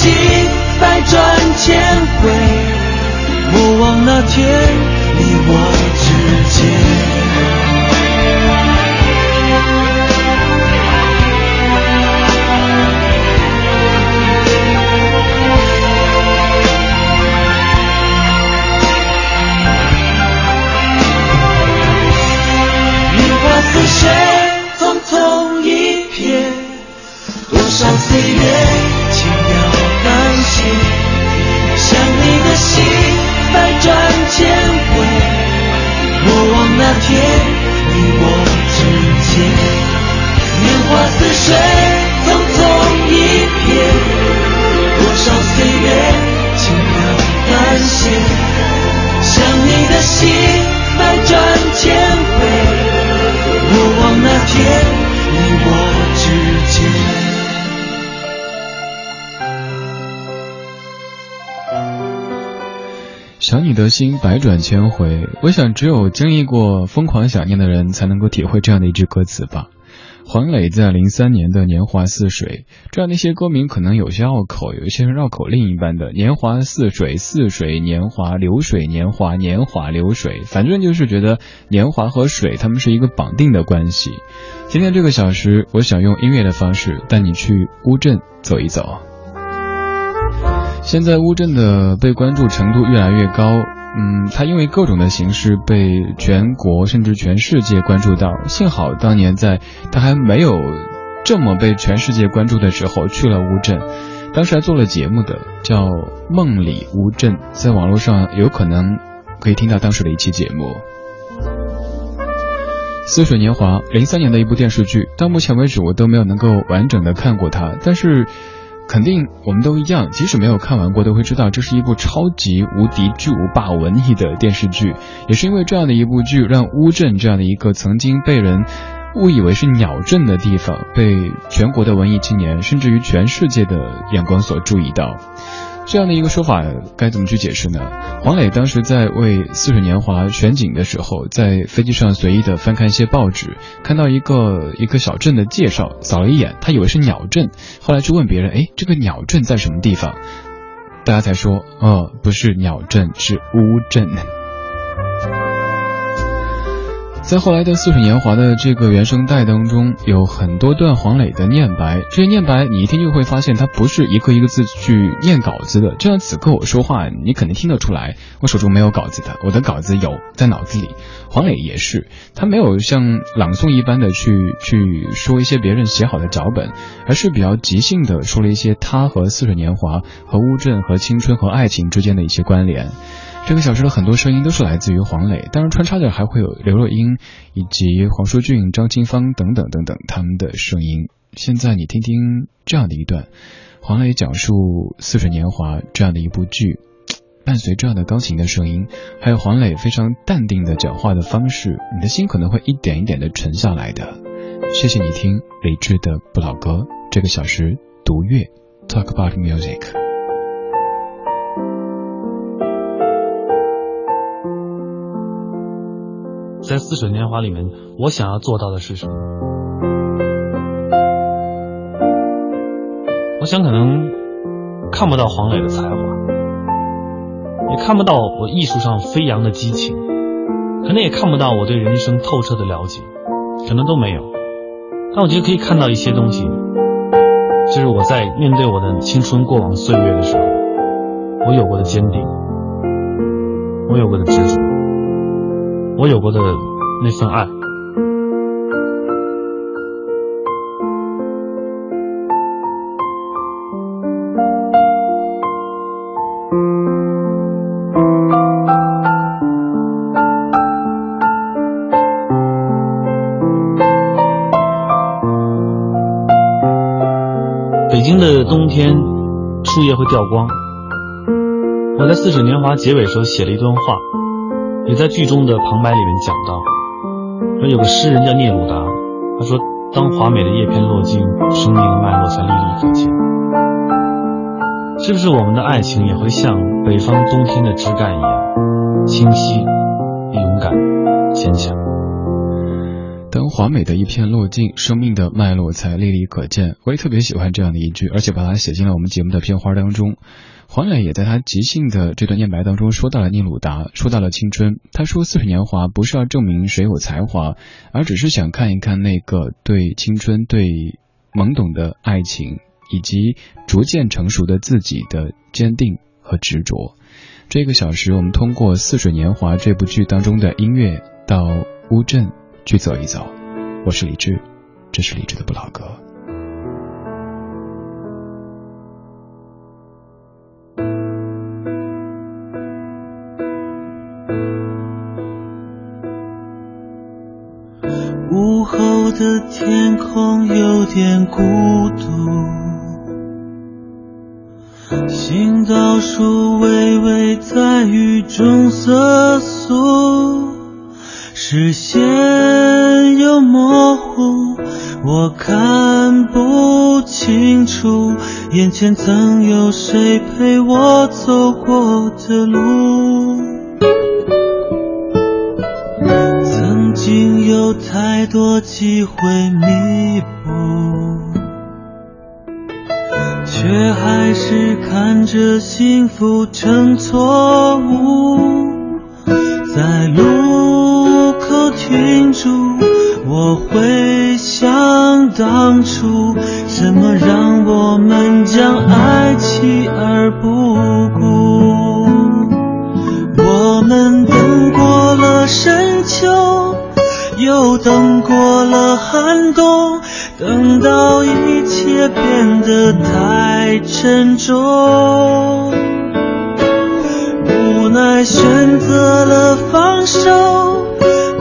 心百转千回莫忘那天想你的心百转千回，我想只有经历过疯狂想念的人才能够体会这样的一句歌词吧。黄磊在零三年的《年华似水》，这样的一些歌名可能有些拗口，有一些是绕口令一般的“年华似水”，似水年华，流水年华，年华流水，反正就是觉得年华和水他们是一个绑定的关系。今天这个小时，我想用音乐的方式带你去乌镇走一走。现在乌镇的被关注程度越来越高，嗯，他因为各种的形式被全国甚至全世界关注到。幸好当年在他还没有这么被全世界关注的时候去了乌镇，当时还做了节目的，叫《梦里乌镇》，在网络上有可能可以听到当时的一期节目。《似水年华》零三年的一部电视剧，到目前为止我都没有能够完整的看过它，但是。肯定我们都一样，即使没有看完过，都会知道这是一部超级无敌巨无霸文艺的电视剧。也是因为这样的一部剧，让乌镇这样的一个曾经被人误以为是鸟镇的地方，被全国的文艺青年，甚至于全世界的眼光所注意到。这样的一个说法该怎么去解释呢？黄磊当时在为《似水年华》选景的时候，在飞机上随意的翻看一些报纸，看到一个一个小镇的介绍，扫了一眼，他以为是鸟镇，后来去问别人，哎，这个鸟镇在什么地方？大家才说，呃，不是鸟镇，是乌镇。在后来的《似水年华》的这个原声带当中，有很多段黄磊的念白。这些念白，你一听就会发现，他不是一个一个字去念稿子的。就像此刻我说话，你肯定听得出来，我手中没有稿子的，我的稿子有在脑子里。黄磊也是，他没有像朗诵一般的去去说一些别人写好的脚本，而是比较即兴的说了一些他和《似水年华》和乌镇和青春和爱情之间的一些关联。这个小时的很多声音都是来自于黄磊，当然穿插着还会有刘若英以及黄舒骏、张清芳等等等等他们的声音。现在你听听这样的一段，黄磊讲述《似水年华》这样的一部剧，伴随这样的钢琴的声音，还有黄磊非常淡定的讲话的方式，你的心可能会一点一点的沉下来的。谢谢你听李志的不老歌，这个小时读乐，Talk about music。在《似水年华》里面，我想要做到的是什么？我想可能看不到黄磊的才华，也看不到我艺术上飞扬的激情，可能也看不到我对人生透彻的了解，可能都没有。但我觉得可以看到一些东西，就是我在面对我的青春过往岁月的时候，我有过的坚定，我有过的执着。我有过的那份爱。北京的冬天，树叶会掉光。我在《似水年华》结尾时候写了一段话。也在剧中的旁白里面讲到，说有个诗人叫聂鲁达，他说：“当华美的叶片落尽，生命的脉络才历历可见。”是不是我们的爱情也会像北方冬天的枝干一样，清晰、勇敢、坚强？当华美的一片落尽，生命的脉络才历历可见。我也特别喜欢这样的一句，而且把它写进了我们节目的片花当中。黄磊也在他即兴的这段念白当中说到了聂鲁达，说到了青春。他说：“似水年华不是要证明谁有才华，而只是想看一看那个对青春、对懵懂的爱情以及逐渐成熟的自己的坚定和执着。”这个小时，我们通过《似水年华》这部剧当中的音乐到乌镇去走一走。我是李志，这是李志的不老歌。的天空有点孤独，行道树微微在雨中瑟缩，视线又模糊，我看不清楚眼前曾有谁陪我走过的路。有太多机会弥补，却还是看着幸福成错误。在路口停住，我会想当初，什么让我们将爱弃而不顾？我们等过了深秋。又等过了寒冬，等到一切变得太沉重，无奈选择了放手，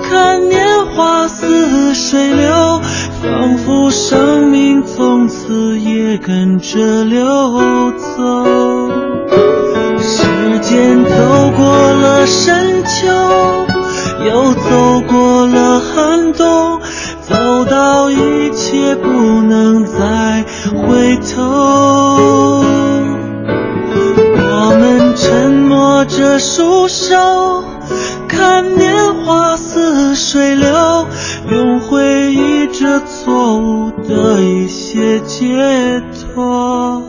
看年华似水流，仿佛生命从此也跟着流走。时间走过了深秋。又走过寒冬，走到一切不能再回头。我们沉默着束手，看年华似水流，用回忆这错误的一些解脱。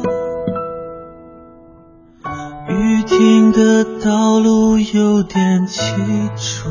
雨停的道路有点凄楚，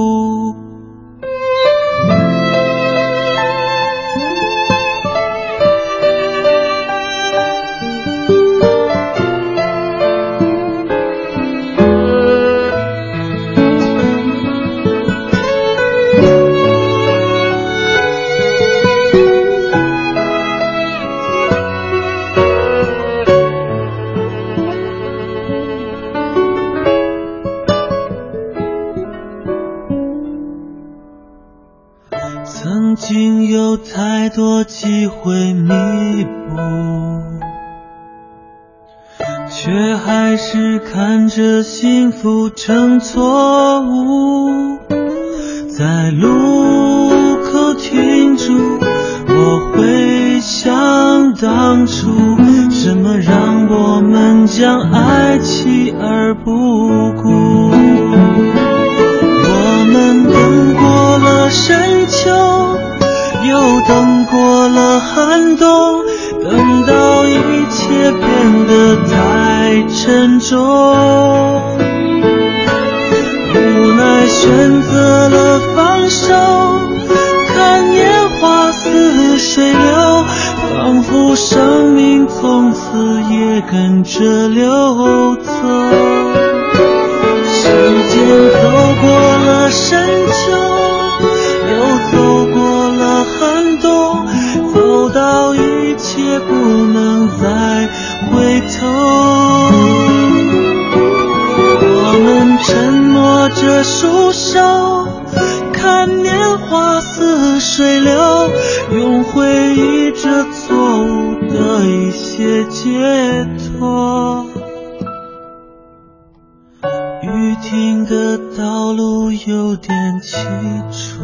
步，却还是看着幸福成错误，在路口停住。我回想当初，什么让我们将爱弃而不顾？我们等过了深秋，又等过了寒冬，切变得太沉重。无奈选择了放手，看年华似水流，仿佛生命从此也跟着流走。时间走过了深秋，又走过了寒冬，走到一切不能再回头。我们沉默着束手，看年华似水流，用回忆着错误的一些解脱。雨停的道路有点凄楚，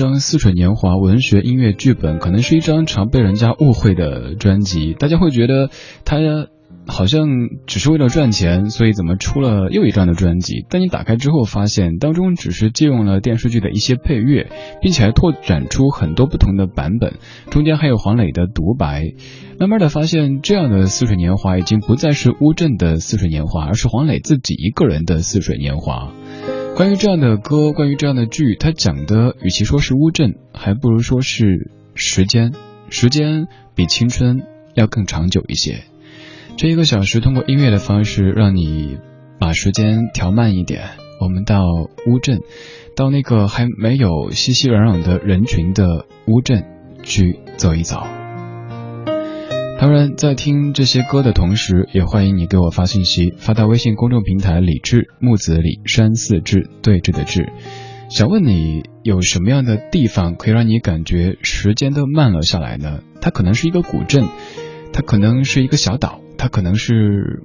张《似水年华》文学音乐剧本，可能是一张常被人家误会的专辑。大家会觉得他。好像只是为了赚钱，所以怎么出了又一张的专辑？但你打开之后发现，当中只是借用了电视剧的一些配乐，并且还拓展出很多不同的版本，中间还有黄磊的独白。慢慢的发现，这样的《似水年华》已经不再是乌镇的《似水年华》，而是黄磊自己一个人的《似水年华》。关于这样的歌，关于这样的剧，它讲的与其说是乌镇，还不如说是时间。时间比青春要更长久一些。这一个小时，通过音乐的方式，让你把时间调慢一点。我们到乌镇，到那个还没有熙熙攘攘的人群的乌镇去走一走。当然，在听这些歌的同时，也欢迎你给我发信息，发到微信公众平台“李志木子李山寺志对峙的志”。想问你，有什么样的地方可以让你感觉时间都慢了下来呢？它可能是一个古镇，它可能是一个小岛。它可能是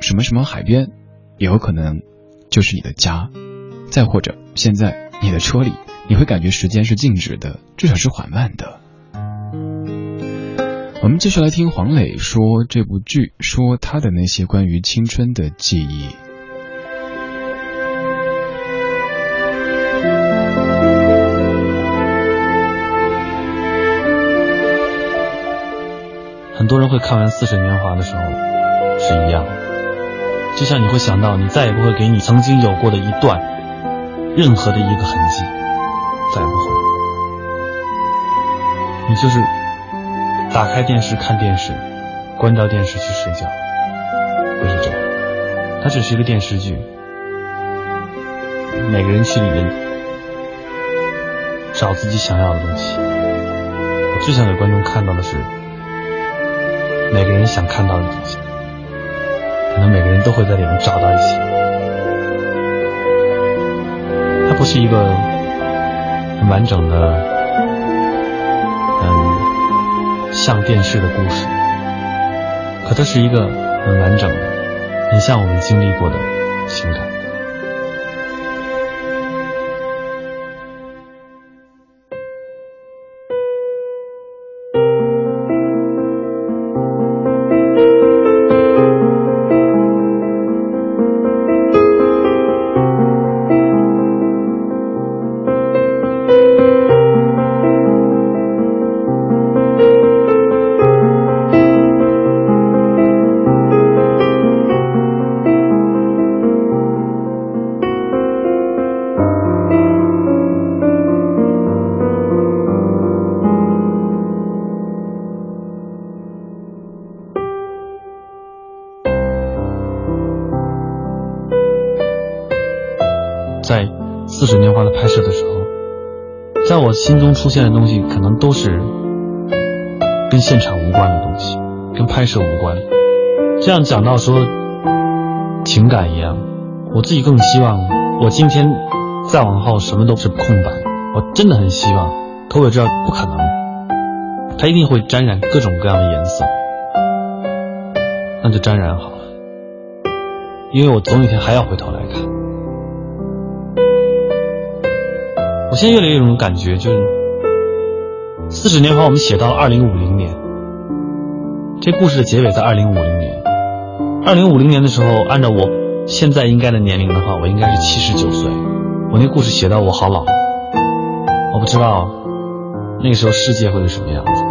什么什么海边，也有可能就是你的家，再或者现在你的车里，你会感觉时间是静止的，至少是缓慢的。我们继续来听黄磊说这部剧说他的那些关于青春的记忆。很多人会看完似水年华的时候是一样就像你会想到你再也不会给你曾经有过的一段任何的一个痕迹再也不会。你就是打开电视看电视，关掉电视去睡觉，不是这样。它只是一个电视剧，每个人去里面找自己想要的东西。我最想给观众看到的是每个人想看到的东西，可能每个人都会在里面找到一些。它不是一个很完整的，像电视的故事，可它是一个很完整的。很像我们经历过的情感。出现的东西，可能都是跟现场无关的东西，跟拍摄无关。这样讲到说情感一样，我自己更希望我今天再往后什么都是空白。我真的很希望，可我知道不可能，它一定会沾染各种各样的颜色，那就沾染好了，因为我总有一天还要回头来看。我现在越来越有种感觉，就是《四十年后》我们写到了二零五零年，这故事的结尾在二零五零年。二零五零年的时候，按照我现在应该的年龄的话，我应该是七十九岁。我那故事写到我好老，我不知道那个时候世界会是什么样子。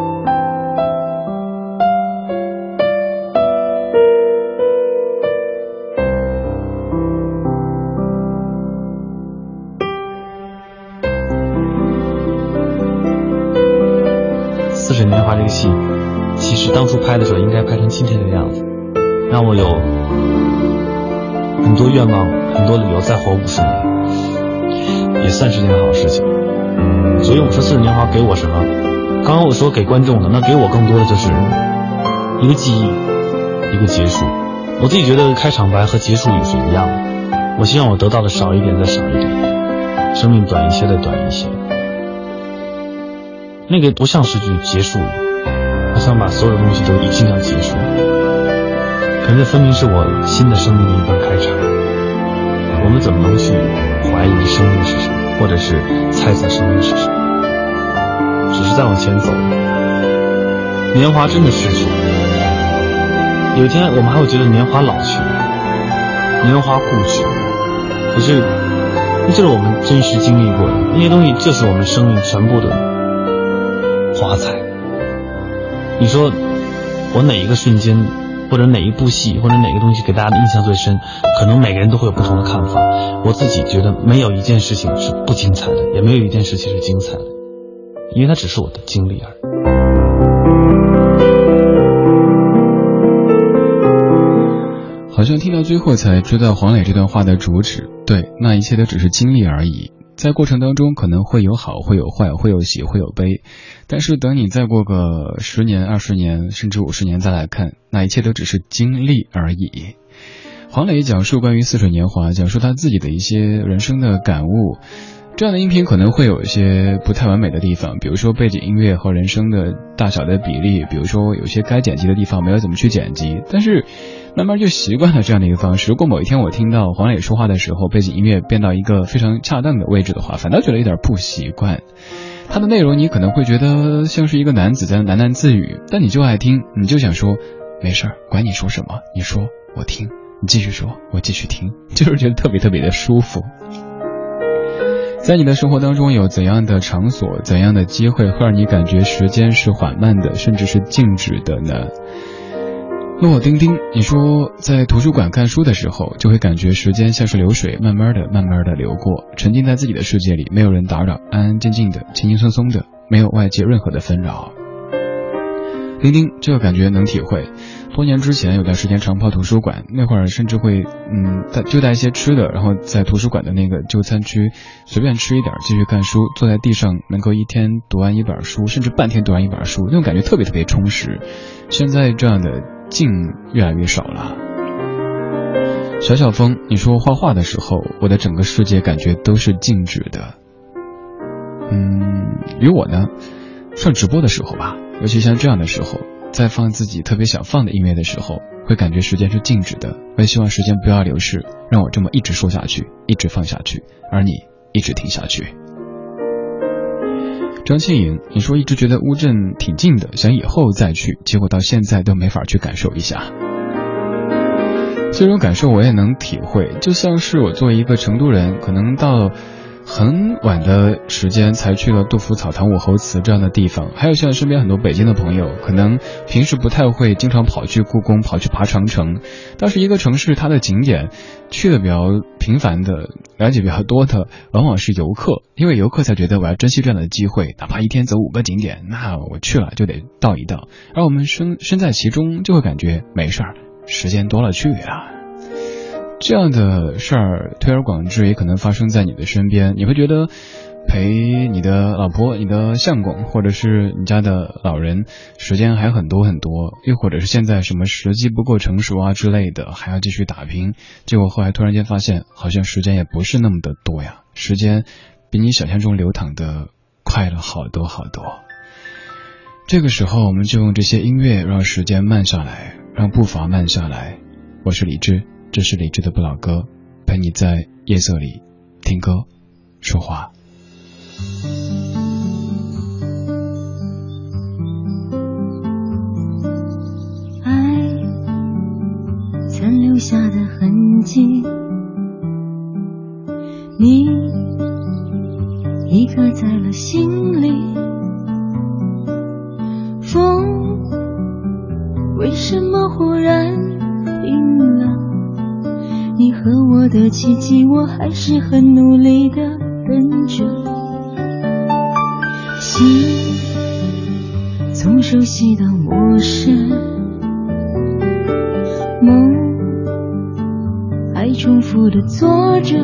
再活五十年，也算是件好事情。所以我说《四十年华》给我什么？刚刚我说给观众的，那给我更多的就是一个记忆，一个结束。我自己觉得开场白和结束语是一样的。我希望我得到的少一点再少一点，生命短一些再短一些。那个不像是句结束语。我想把所有东西都尽量结束，可这分明是我新的生命的一段开场。我们怎么能去怀疑生命是什么，或者是猜测生命是什么？只是在往前走。年华真的逝去，有一天我们还会觉得年华老去，年华故去。可是，这就是我们真实经历过的那些东西，就是我们生命全部的华彩。你说，我哪一个瞬间，或者哪一部戏，或者哪个东西给大家的印象最深？可能每个人都会有不同的看法。我自己觉得，没有一件事情是不精彩的，也没有一件事情是精彩的，因为它只是我的经历而已。好像听到最后才知道黄磊这段话的主旨。对，那一切都只是经历而已。在过程当中可能会有好，会有坏，会有喜，会有悲，但是等你再过个十年、二十年，甚至五十年再来看，那一切都只是经历而已。黄磊讲述关于似水年华，讲述他自己的一些人生的感悟。这样的音频可能会有一些不太完美的地方，比如说背景音乐和人声的大小的比例，比如说有些该剪辑的地方没有怎么去剪辑，但是慢慢就习惯了这样的一个方式。如果某一天我听到黄磊说话的时候，背景音乐变到一个非常恰当的位置的话，反倒觉得有点不习惯。他的内容你可能会觉得像是一个男子在喃喃自语，但你就爱听，你就想说没事儿，管你说什么，你说我听，你继续说，我继续听，就是觉得特别特别的舒服。在你的生活当中，有怎样的场所、怎样的机会，会让你感觉时间是缓慢的，甚至是静止的呢？问我丁丁，你说在图书馆看书的时候，就会感觉时间像是流水，慢慢的、慢慢的流过，沉浸在自己的世界里，没有人打扰，安安静静的，轻轻松松的，没有外界任何的纷扰。丁丁，这个感觉能体会。多年之前有段时间常泡图书馆，那会儿甚至会嗯带就带一些吃的，然后在图书馆的那个就餐区随便吃一点，继续看书，坐在地上能够一天读完一本书，甚至半天读完一本书，那种感觉特别特别充实。现在这样的静越来越少了。小小风，你说画画的时候，我的整个世界感觉都是静止的。嗯，与我呢，上直播的时候吧，尤其像这样的时候。在放自己特别想放的音乐的时候，会感觉时间是静止的。我也希望时间不要流逝，让我这么一直说下去，一直放下去，而你一直听下去。张庆颖，你说一直觉得乌镇挺近的，想以后再去，结果到现在都没法去感受一下。这种感受我也能体会，就像是我作为一个成都人，可能到。很晚的时间才去了杜甫草堂武侯祠这样的地方，还有像身边很多北京的朋友，可能平时不太会经常跑去故宫、跑去爬长城，但是一个城市它的景点去的比较频繁的、了解比较多的，往往是游客，因为游客才觉得我要珍惜这样的机会，哪怕一天走五个景点，那我去了就得到一到，而我们身身在其中，就会感觉没事儿，时间多了去了。这样的事儿推而广之，也可能发生在你的身边。你会觉得陪你的老婆、你的相公，或者是你家的老人，时间还很多很多，又或者是现在什么时机不够成熟啊之类的，还要继续打拼。结果后来突然间发现，好像时间也不是那么的多呀，时间比你想象中流淌的快了好多好多。这个时候，我们就用这些音乐让时间慢下来，让步伐慢下来。我是李志。这是理智的不老歌，陪你在夜色里听歌说话。爱残留下的痕迹，你已刻在了心奇迹，我还是很努力的等着。心从熟悉到陌生，梦还重复的做着。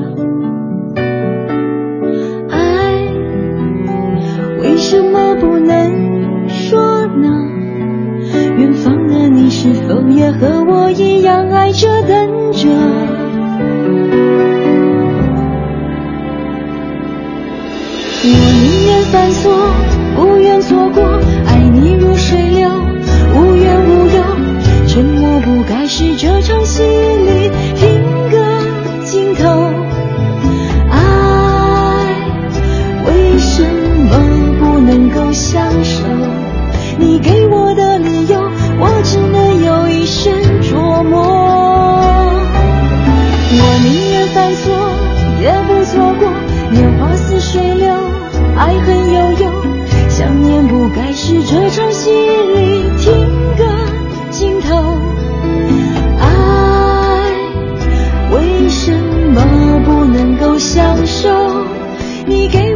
你给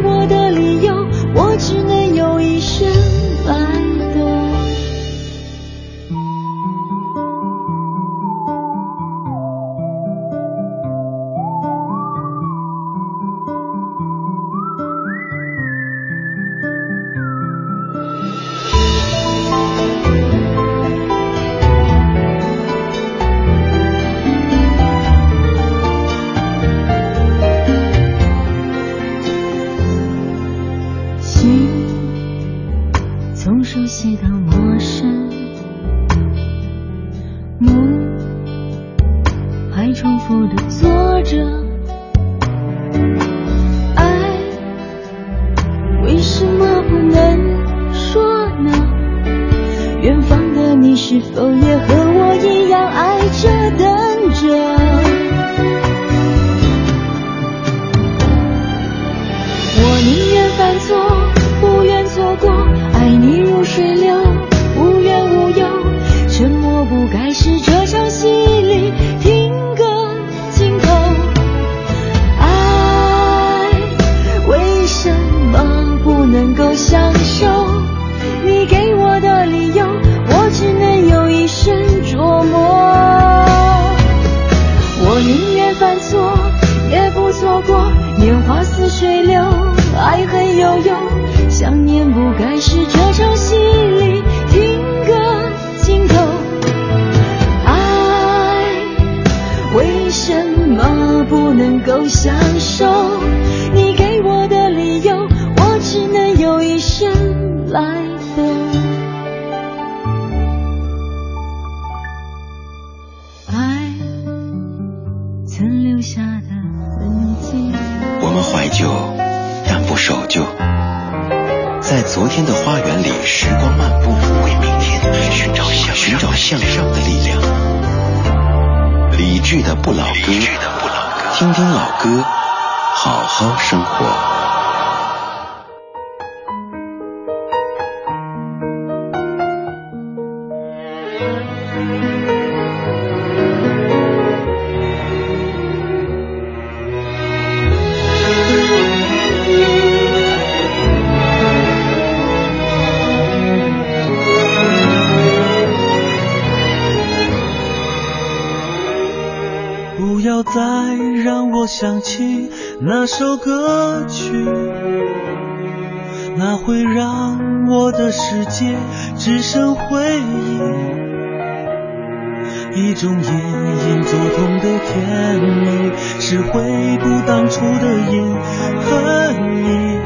种隐隐作痛的甜蜜，是回不当初的印和你。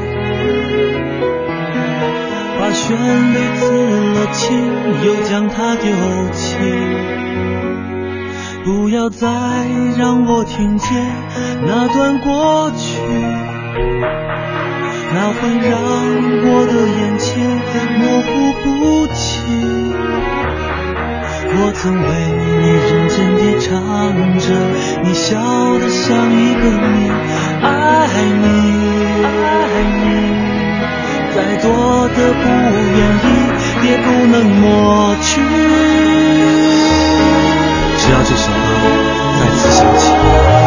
把旋律刺了青，又将它丢弃。不要再让我听见那段过去，那会让我的眼前模糊不清。我曾为你认真地唱着，你笑得像一个谜。爱你，爱你，再多的不愿意也不能抹去。只要这首歌再次响起。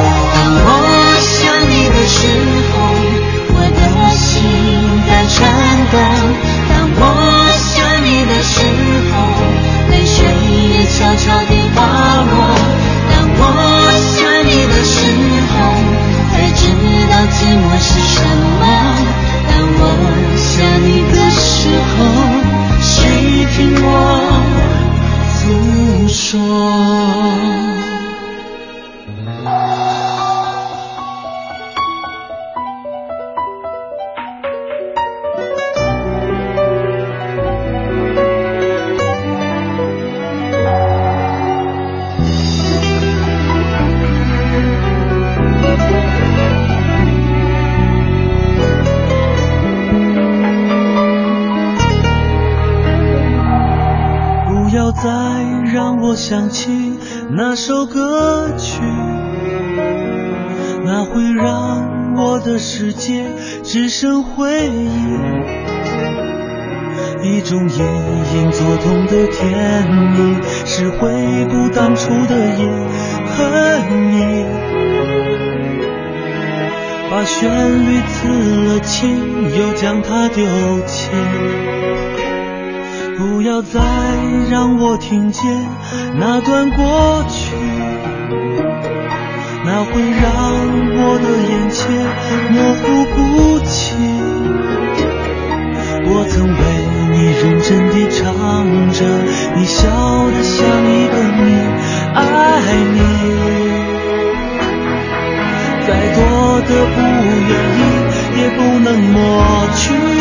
悄悄地滑落。当我想你的时候才知道寂寞是什么。当我想你的时候首歌曲，那会让我的世界只剩回忆。一种隐隐作痛的甜蜜，是回不当初的印和你。把旋律刺了青，又将它丢弃。不要再让我听见那段过去，那会让我的眼前模糊不清。我曾为你认真地唱着，你笑得像一个谜。爱你，再多的不愿意也不能抹去。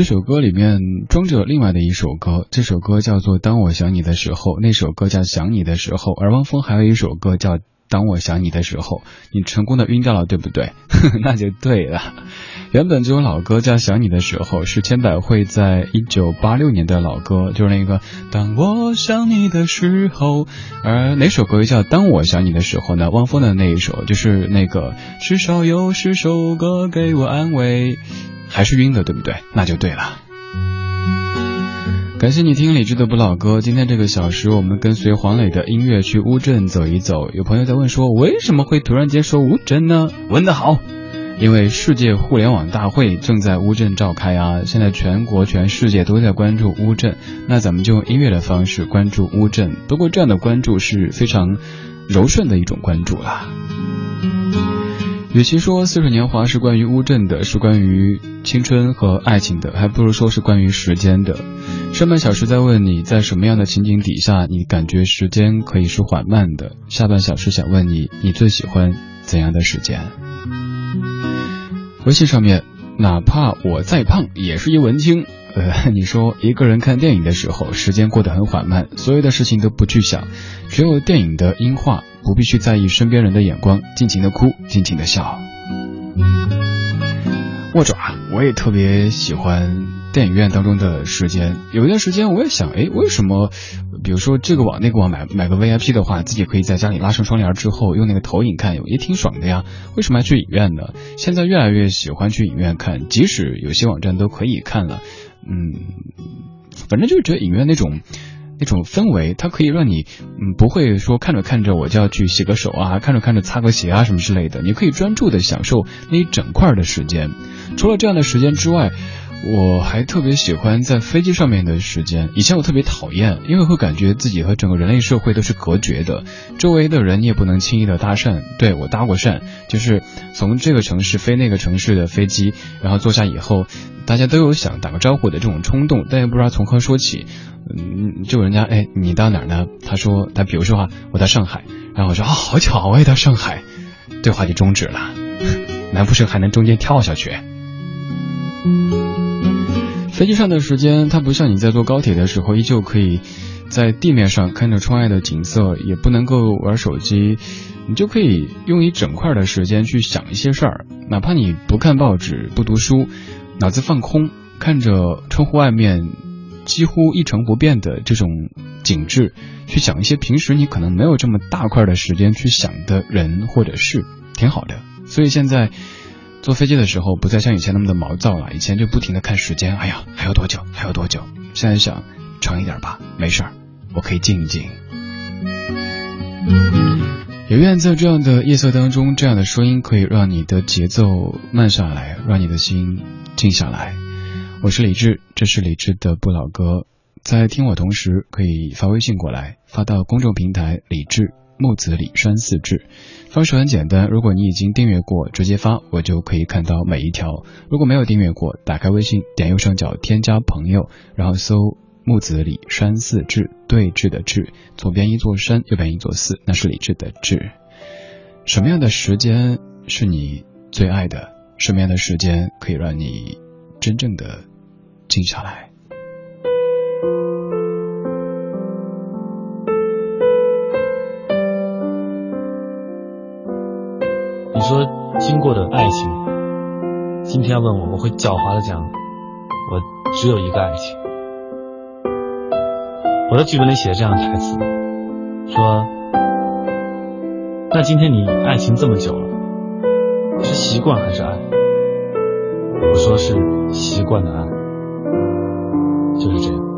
这首歌里面装着另外的一首歌，这首歌叫做《当我想你的时候》，那首歌叫《想你的时候》，而汪峰还有一首歌叫《当我想你的时候》，你成功的晕掉了，对不对？那就对了。原本这首老歌叫《想你的时候》，是千百惠在一九八六年的老歌，就是那个《当我想你的时候》。而哪首歌又叫《当我想你的时候》呢？汪峰的那一首就是那个至少有十首歌给我安慰。还是晕的，对不对？那就对了。感谢你听李志的不老歌。今天这个小时，我们跟随黄磊的音乐去乌镇走一走。有朋友在问说，为什么会突然间说乌镇呢？问得好，因为世界互联网大会正在乌镇召开啊！现在全国全世界都在关注乌镇，那咱们就用音乐的方式关注乌镇。不过这样的关注是非常柔顺的一种关注啦。与其说《似水年华》是关于乌镇的，是关于青春和爱情的，还不如说是关于时间的。上半小时在问你在什么样的情景底下，你感觉时间可以是缓慢的；下半小时想问你，你最喜欢怎样的时间？微信上面，哪怕我再胖，也是一文青。呃，你说一个人看电影的时候，时间过得很缓慢，所有的事情都不去想，只有电影的音画。不必去在意身边人的眼光，尽情的哭，尽情的笑。握爪，我也特别喜欢电影院当中的时间。有一段时间，我也想，哎，为什么，比如说这个网那个网买买个 VIP 的话，自己可以在家里拉上窗帘之后用那个投影看，也挺爽的呀。为什么要去影院呢？现在越来越喜欢去影院看，即使有些网站都可以看了，嗯，反正就是觉得影院那种。那种氛围，它可以让你，嗯，不会说看着看着我就要去洗个手啊，看着看着擦个鞋啊什么之类的。你可以专注的享受那一整块的时间。除了这样的时间之外，我还特别喜欢在飞机上面的时间。以前我特别讨厌，因为会感觉自己和整个人类社会都是隔绝的，周围的人你也不能轻易的搭讪。对我搭过讪，就是从这个城市飞那个城市的飞机，然后坐下以后，大家都有想打个招呼的这种冲动，但又不知道从何说起。嗯，就人家哎，你到哪儿呢？他说他比如说啊，我到上海，然后我说啊，好巧，我也到上海，对话就终止了。难不成还能中间跳下去？飞机上的时间，它不像你在坐高铁的时候，依旧可以在地面上看着窗外的景色，也不能够玩手机，你就可以用一整块的时间去想一些事儿，哪怕你不看报纸、不读书，脑子放空，看着窗户外面。几乎一成不变的这种景致，去想一些平时你可能没有这么大块的时间去想的人或者事，挺好的。所以现在坐飞机的时候，不再像以前那么的毛躁了。以前就不停的看时间，哎呀，还有多久？还有多久？现在想长一点吧，没事儿，我可以静一静。也愿在这样的夜色当中，这样的声音可以让你的节奏慢下来，让你的心静下来。我是李志，这是李志的不老歌。在听我同时，可以发微信过来，发到公众平台李志木子李山四志。方式很简单，如果你已经订阅过，直接发，我就可以看到每一条。如果没有订阅过，打开微信，点右上角添加朋友，然后搜木子李山四志，对峙的志，左边一座山，右边一座寺，那是李志的志。什么样的时间是你最爱的？什么样的时间可以让你真正的？静下来。你说经过的爱情，今天问我，我会狡猾的讲，我只有一个爱情。我的剧本里写这样的台词，说，那今天你爱情这么久了，是习惯还是爱？我说是习惯的爱。就是这样。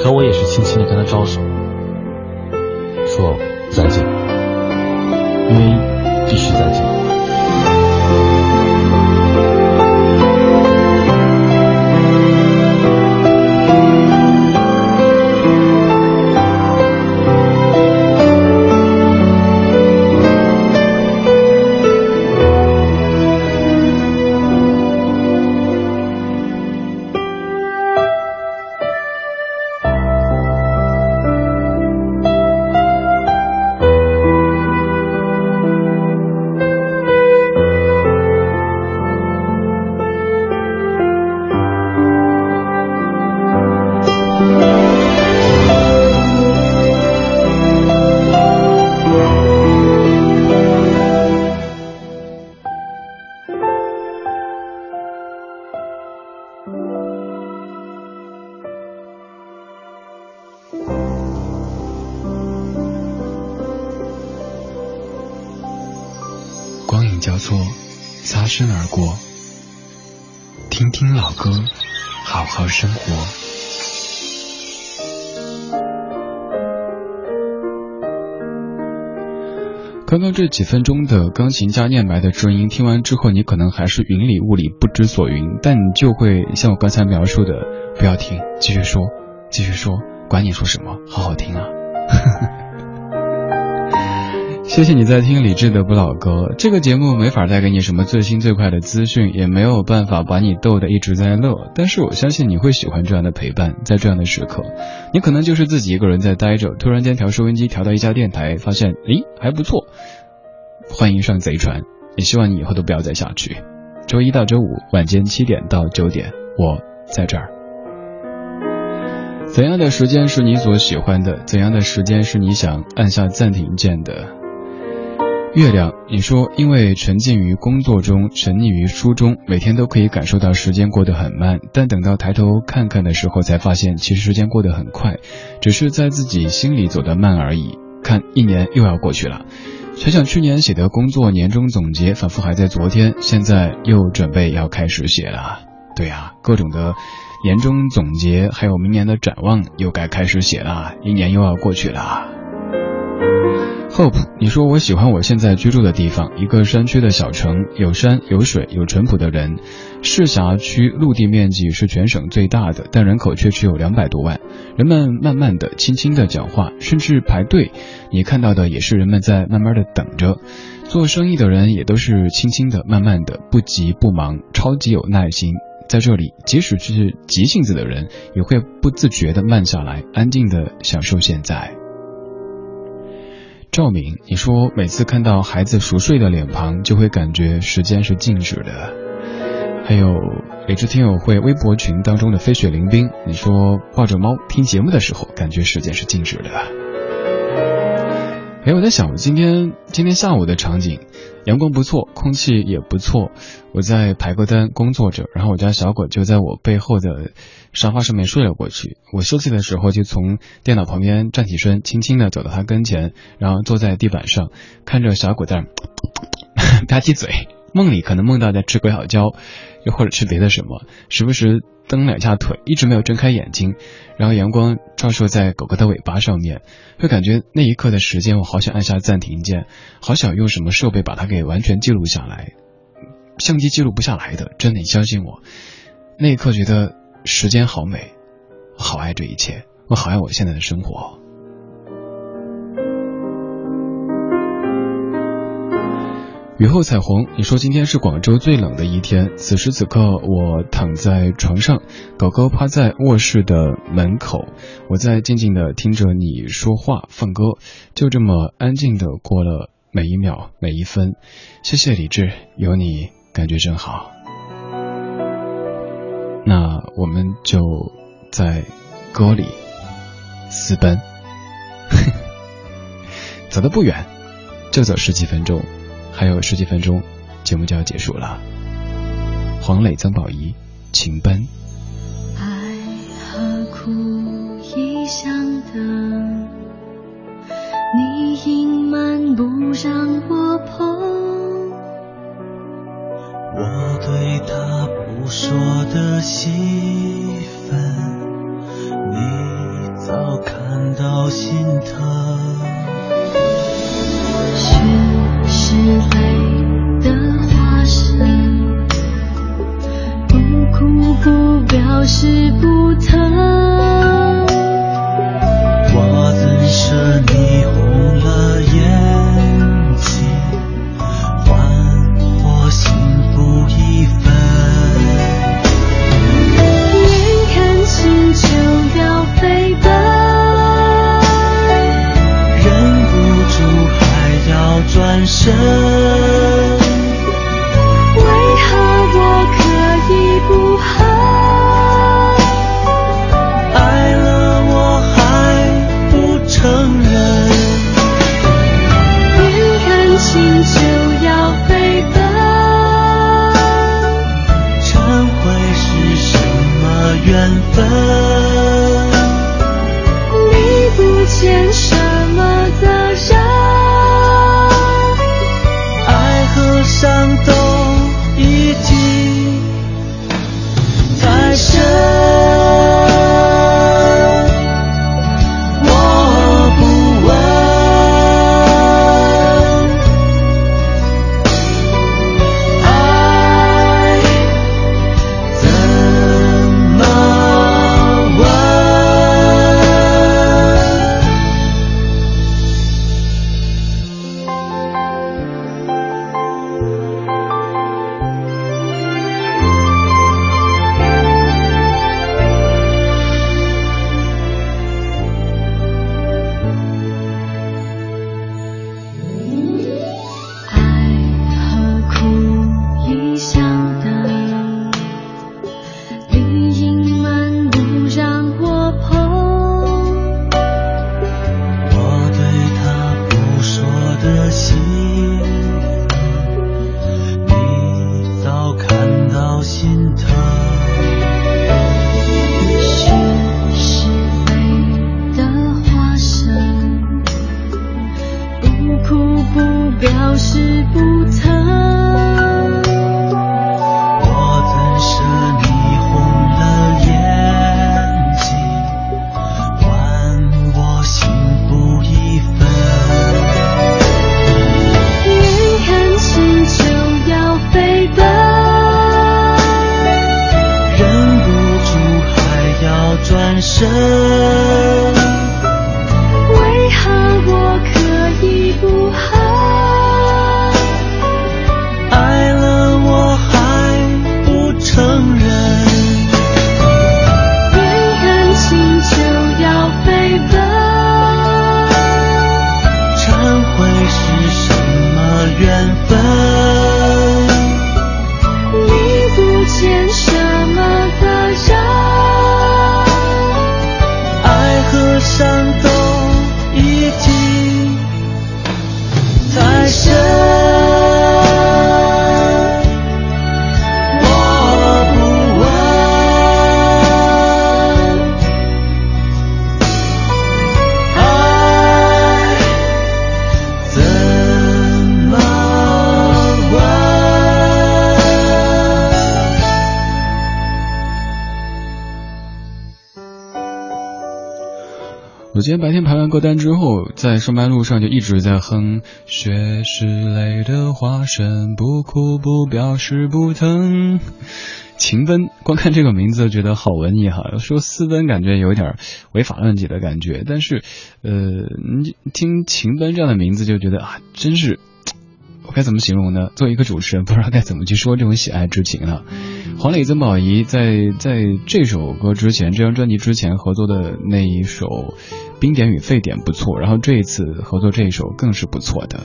可我也是轻轻的跟他招手，说再见，因为必须再见。这几分钟的钢琴家念白的声音，听完之后，你可能还是云里雾里，不知所云。但你就会像我刚才描述的，不要听，继续说，继续说，管你说什么，好好听啊。谢谢你在听李志的不老歌。这个节目没法带给你什么最新最快的资讯，也没有办法把你逗得一直在乐。但是我相信你会喜欢这样的陪伴，在这样的时刻，你可能就是自己一个人在待着，突然间调收音机调到一家电台，发现诶还不错，欢迎上贼船。也希望你以后都不要再下去。周一到周五晚间七点到九点，我在这儿。怎样的时间是你所喜欢的？怎样的时间是你想按下暂停键的？月亮，你说因为沉浸于工作中，沉溺于书中，每天都可以感受到时间过得很慢，但等到抬头看看的时候，才发现其实时间过得很快，只是在自己心里走得慢而已。看，一年又要过去了，想想去年写的工作年终总结，仿佛还在昨天，现在又准备要开始写了。对呀，各种的年终总结，还有明年的展望，又该开始写了，一年又要过去了。Hope，你说我喜欢我现在居住的地方，一个山区的小城，有山有水有淳朴的人。市辖区陆地面积是全省最大的，但人口却只有两百多万。人们慢慢的、轻轻的讲话，甚至排队，你看到的也是人们在慢慢的等着。做生意的人也都是轻轻的、慢慢的，不急不忙，超级有耐心。在这里，即使是急性子的人，也会不自觉的慢下来，安静的享受现在。赵敏，你说每次看到孩子熟睡的脸庞，就会感觉时间是静止的。还有理智听友会微博群当中的飞雪凌冰，你说抱着猫听节目的时候，感觉时间是静止的。哎，我在想，我今天今天下午的场景，阳光不错，空气也不错。我在排个单工作着，然后我家小狗就在我背后的沙发上面睡了过去。我休息的时候，就从电脑旁边站起身，轻轻的走到它跟前，然后坐在地板上，看着小狗在吧唧嘴。梦里可能梦到在吃鬼好椒，又或者吃别的什么，时不时蹬两下腿，一直没有睁开眼睛，然后阳光照射在狗狗的尾巴上面，会感觉那一刻的时间，我好想按下暂停键，好想用什么设备把它给完全记录下来，相机记录不下来的，真的，你相信我，那一刻觉得时间好美，我好爱这一切，我好爱我现在的生活。雨后彩虹，你说今天是广州最冷的一天。此时此刻，我躺在床上，狗狗趴在卧室的门口，我在静静的听着你说话、放歌，就这么安静的过了每一秒、每一分。谢谢李志，有你感觉真好。那我们就在歌里私奔，走的不远，就走十几分钟。还有十几分钟，节目就要结束了。黄磊、曾宝仪，情奔。爱和苦一相等，你隐瞒不让我碰，我对他不说的戏份，你早看到心疼。是泪的化身，不哭不表示不完歌单之后，在上班路上就一直在哼。雪是泪的化身，不哭不表示不疼。情奔，光看这个名字觉得好文艺哈，说私奔感觉有点违法乱纪的感觉，但是，呃，你听情奔这样的名字就觉得啊，真是。我该怎么形容呢？作为一个主持人，不知道该怎么去说这种喜爱之情了。黄磊、曾宝仪在在这首歌之前，这张专辑之前合作的那一首《冰点与沸点》不错，然后这一次合作这一首更是不错的。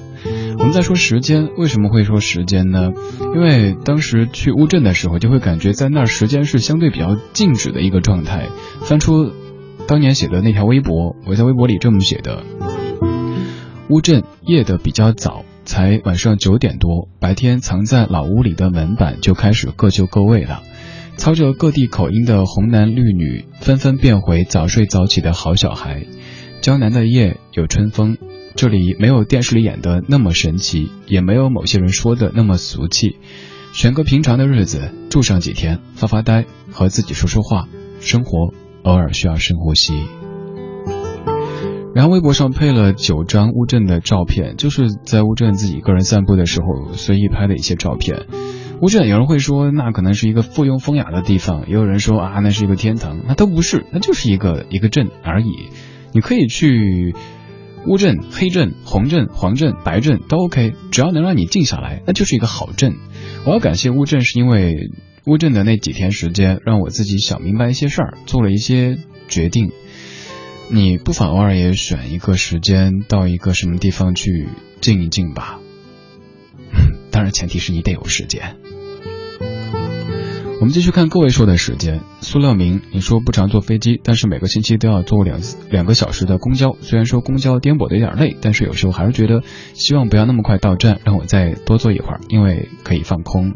我们在说时间，为什么会说时间呢？因为当时去乌镇的时候，就会感觉在那儿时间是相对比较静止的一个状态。翻出当年写的那条微博，我在微博里这么写的：乌镇夜的比较早。才晚上九点多，白天藏在老屋里的门板就开始各就各位了。操着各地口音的红男绿女纷纷变回早睡早起的好小孩。江南的夜有春风，这里没有电视里演的那么神奇，也没有某些人说的那么俗气。选个平常的日子住上几天，发发呆，和自己说说话，生活偶尔需要深呼吸。然后微博上配了九张乌镇的照片，就是在乌镇自己个人散步的时候随意拍的一些照片。乌镇有人会说那可能是一个附庸风雅的地方，也有人说啊那是一个天堂，那都不是，那就是一个一个镇而已。你可以去乌镇、黑镇、红镇、黄镇、白镇都 OK，只要能让你静下来，那就是一个好镇。我要感谢乌镇，是因为乌镇的那几天时间，让我自己想明白一些事儿，做了一些决定。你不妨偶尔也选一个时间，到一个什么地方去静一静吧。当然，前提是你得有时间。我们继续看各位说的时间。苏乐明，你说不常坐飞机，但是每个星期都要坐两两个小时的公交。虽然说公交颠簸的有点累，但是有时候还是觉得希望不要那么快到站，让我再多坐一会儿，因为可以放空。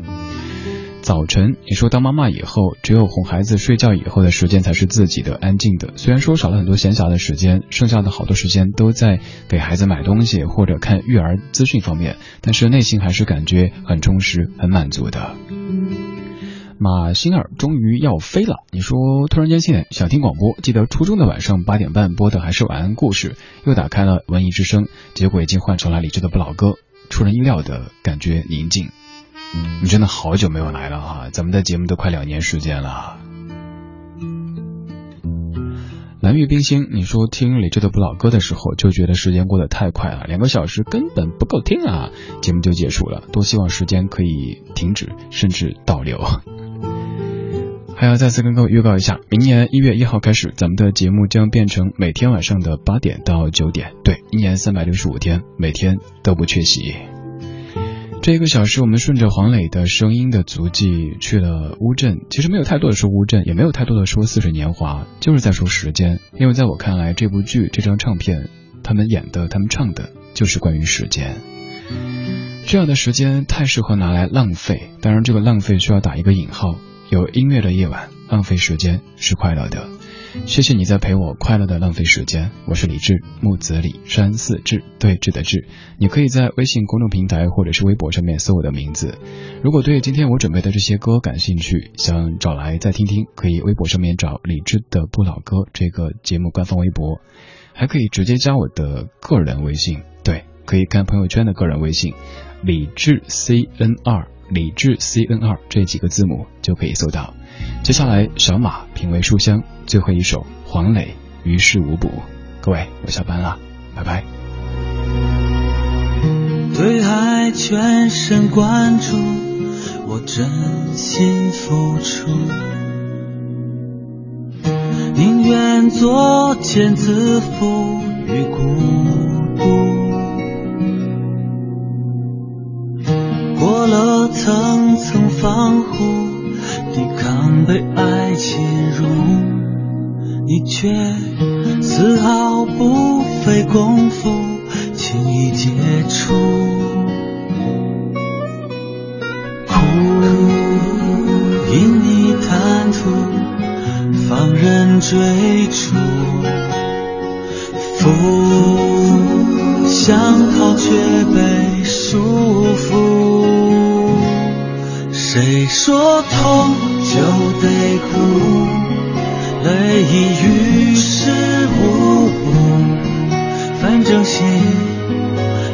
早晨，你说当妈妈以后，只有哄孩子睡觉以后的时间才是自己的安静的。虽然说少了很多闲暇的时间，剩下的好多时间都在给孩子买东西或者看育儿资讯方面，但是内心还是感觉很充实、很满足的。马星儿终于要飞了，你说突然间现想听广播，记得初中的晚上八点半播的还是晚安故事，又打开了文艺之声，结果已经换成了李志的不老歌，出人意料的感觉宁静。你真的好久没有来了哈，咱们的节目都快两年时间了。蓝玉冰心，你说听李志的不老歌的时候，就觉得时间过得太快了，两个小时根本不够听啊，节目就结束了。多希望时间可以停止，甚至倒流。还要再次跟各位预告一下，明年一月一号开始，咱们的节目将变成每天晚上的八点到九点，对，一年三百六十五天，每天都不缺席。这一个小时，我们顺着黄磊的声音的足迹去了乌镇。其实没有太多的说乌镇，也没有太多的说似水年华，就是在说时间。因为在我看来，这部剧、这张唱片，他们演的、他们唱的，就是关于时间。这样的时间太适合拿来浪费，当然这个浪费需要打一个引号。有音乐的夜晚，浪费时间是快乐的。谢谢你在陪我快乐的浪费时间。我是李志，木子李山寺志，对峙的志。你可以在微信公众平台或者是微博上面搜我的名字。如果对今天我准备的这些歌感兴趣，想找来再听听，可以微博上面找李志的不老歌这个节目官方微博，还可以直接加我的个人微信。对，可以看朋友圈的个人微信，李志 C N 二。理智 C N 二这几个字母就可以搜到。接下来，小马品味书香，最后一首黄磊于事无补。各位，我下班了，拜拜。对爱全神贯注，我真心付出，宁愿作茧自缚于孤层层防护，抵抗被爱侵入，你却丝毫不费功夫，轻易解除。苦因你贪图，放任追逐，负想逃却被束缚。说痛就得哭？泪已于事无补，反正心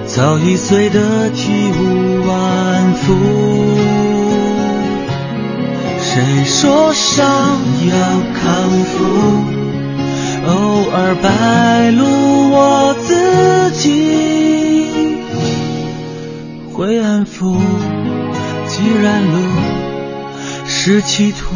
早已碎得体无完肤。谁说伤要康复？偶尔败露我自己，会安抚。既然路是企图